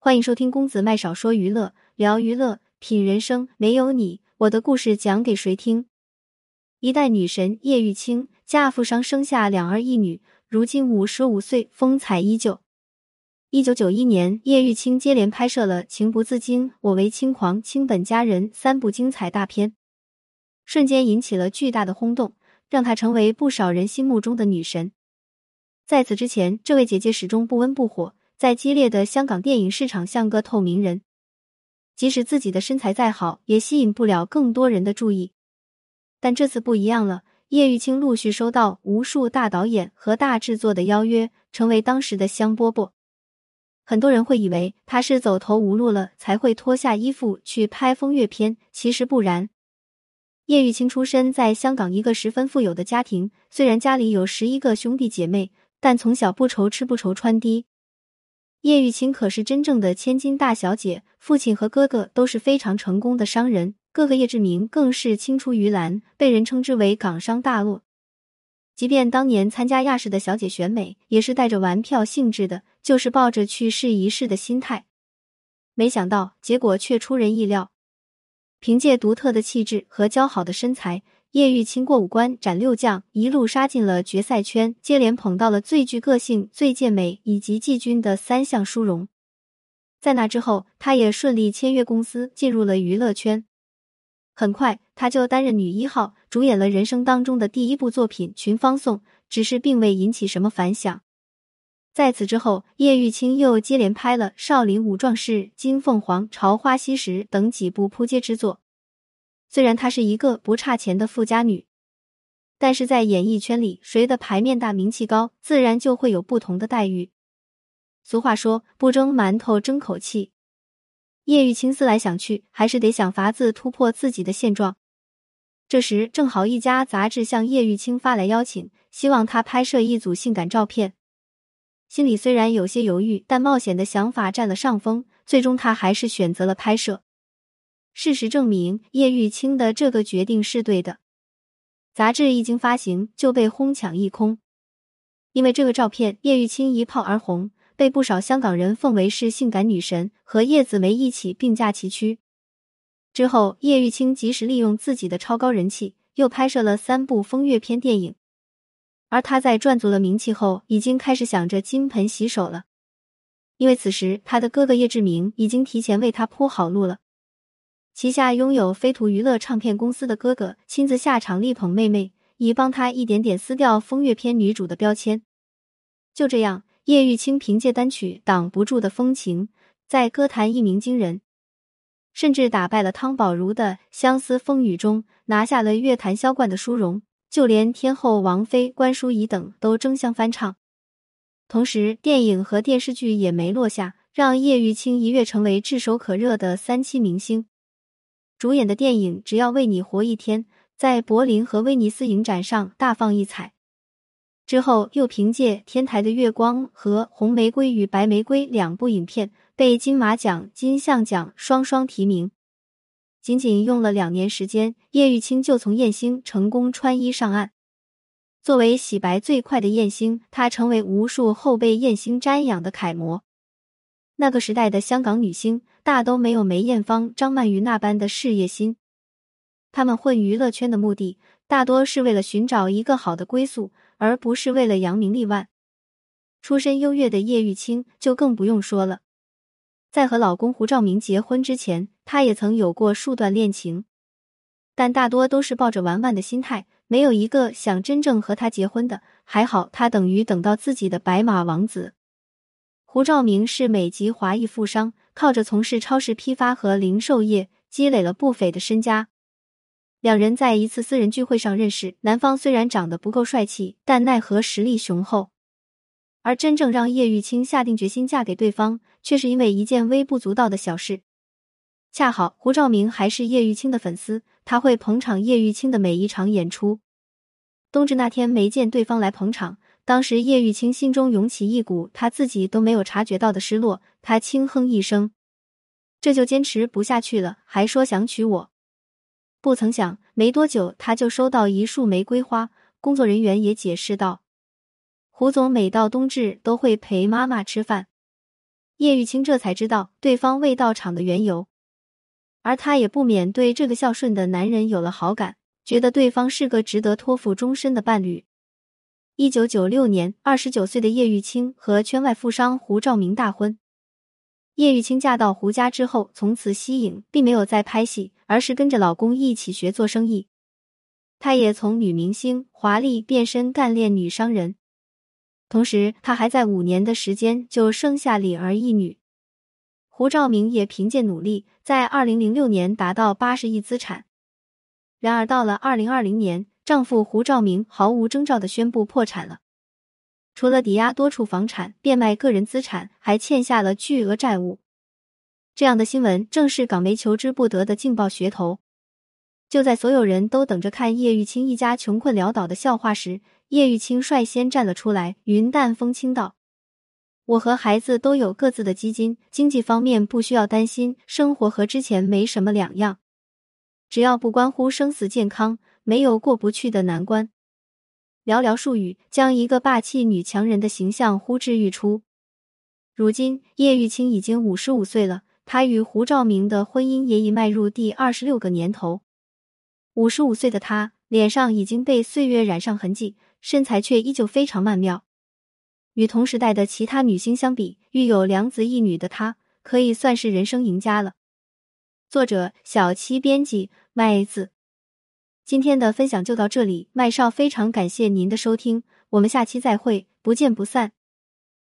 欢迎收听公子麦少说娱乐，聊娱乐，品人生。没有你，我的故事讲给谁听？一代女神叶玉卿嫁富商，生下两儿一女，如今五十五岁，风采依旧。一九九一年，叶玉卿接连拍摄了《情不自禁》《我为轻狂》《倾本佳人》三部精彩大片，瞬间引起了巨大的轰动，让她成为不少人心目中的女神。在此之前，这位姐姐始终不温不火。在激烈的香港电影市场，像个透明人，即使自己的身材再好，也吸引不了更多人的注意。但这次不一样了，叶玉卿陆续收到无数大导演和大制作的邀约，成为当时的香饽饽。很多人会以为她是走投无路了才会脱下衣服去拍风月片，其实不然。叶玉卿出身在香港一个十分富有的家庭，虽然家里有十一个兄弟姐妹，但从小不愁吃不愁穿的。叶玉卿可是真正的千金大小姐，父亲和哥哥都是非常成功的商人，哥哥叶志明更是青出于蓝，被人称之为港商大鳄。即便当年参加亚视的小姐选美，也是带着玩票性质的，就是抱着去试一试的心态。没想到结果却出人意料，凭借独特的气质和姣好的身材。叶玉卿过五关斩六将，一路杀进了决赛圈，接连捧到了最具个性、最健美以及季军的三项殊荣。在那之后，她也顺利签约公司，进入了娱乐圈。很快，她就担任女一号，主演了人生当中的第一部作品《群芳颂》，只是并未引起什么反响。在此之后，叶玉卿又接连拍了《少林五壮士》《金凤凰》《朝花夕拾》等几部扑街之作。虽然她是一个不差钱的富家女，但是在演艺圈里，谁的牌面大、名气高，自然就会有不同的待遇。俗话说“不争馒头争口气”，叶玉卿思来想去，还是得想法子突破自己的现状。这时，正好一家杂志向叶玉卿发来邀请，希望她拍摄一组性感照片。心里虽然有些犹豫，但冒险的想法占了上风，最终她还是选择了拍摄。事实证明，叶玉卿的这个决定是对的。杂志一经发行，就被哄抢一空。因为这个照片，叶玉卿一炮而红，被不少香港人奉为是性感女神，和叶子梅一起并驾齐驱。之后，叶玉卿及时利用自己的超高人气，又拍摄了三部风月片电影。而他在赚足了名气后，已经开始想着金盆洗手了。因为此时，他的哥哥叶志明已经提前为他铺好路了。旗下拥有飞图娱乐唱片公司的哥哥亲自下场力捧妹妹，以帮她一点点撕掉风月片女主的标签。就这样，叶玉卿凭借单曲《挡不住的风情》在歌坛一鸣惊人，甚至打败了汤宝如的《相思风雨中》，拿下了乐坛销冠的殊荣。就连天后王菲、关淑怡等都争相翻唱。同时，电影和电视剧也没落下，让叶玉卿一跃成为炙手可热的三栖明星。主演的电影《只要为你活一天》在柏林和威尼斯影展上大放异彩，之后又凭借《天台的月光》和《红玫瑰与白玫瑰》两部影片被金马奖、金像奖双双提名。仅仅用了两年时间，叶玉卿就从艳星成功穿衣上岸。作为洗白最快的艳星，她成为无数后辈艳星瞻仰的楷模。那个时代的香港女星大都没有梅艳芳、张曼玉那般的事业心，他们混娱乐圈的目的大多是为了寻找一个好的归宿，而不是为了扬名立万。出身优越的叶玉卿就更不用说了，在和老公胡兆明结婚之前，她也曾有过数段恋情，但大多都是抱着玩玩的心态，没有一个想真正和他结婚的。还好，她等于等到自己的白马王子。胡兆明是美籍华裔富商，靠着从事超市批发和零售业积累了不菲的身家。两人在一次私人聚会上认识，男方虽然长得不够帅气，但奈何实力雄厚。而真正让叶玉卿下定决心嫁给对方，却是因为一件微不足道的小事。恰好胡兆明还是叶玉卿的粉丝，他会捧场叶玉卿的每一场演出。冬至那天没见对方来捧场。当时叶玉卿心中涌起一股他自己都没有察觉到的失落，他轻哼一声，这就坚持不下去了，还说想娶我。不曾想，没多久他就收到一束玫瑰花。工作人员也解释道：“胡总每到冬至都会陪妈妈吃饭。”叶玉卿这才知道对方未到场的缘由，而他也不免对这个孝顺的男人有了好感，觉得对方是个值得托付终身的伴侣。一九九六年，二十九岁的叶玉卿和圈外富商胡兆明大婚。叶玉卿嫁到胡家之后，从此息影，并没有再拍戏，而是跟着老公一起学做生意。她也从女明星华丽变身干练女商人。同时，她还在五年的时间就生下李儿一女。胡兆明也凭借努力，在二零零六年达到八十亿资产。然而，到了二零二零年。丈夫胡兆明毫无征兆的宣布破产了，除了抵押多处房产、变卖个人资产，还欠下了巨额债务。这样的新闻正是港媒求之不得的劲爆噱头。就在所有人都等着看叶玉卿一家穷困潦倒的笑话时，叶玉卿率先站了出来，云淡风轻道：“我和孩子都有各自的基金，经济方面不需要担心，生活和之前没什么两样，只要不关乎生死健康。”没有过不去的难关，寥寥数语将一个霸气女强人的形象呼之欲出。如今叶玉卿已经五十五岁了，她与胡兆明的婚姻也已迈入第二十六个年头。五十五岁的她，脸上已经被岁月染上痕迹，身材却依旧非常曼妙。与同时代的其他女星相比，育有两子一女的她，可以算是人生赢家了。作者：小七，编辑：麦子。今天的分享就到这里，麦少非常感谢您的收听，我们下期再会，不见不散。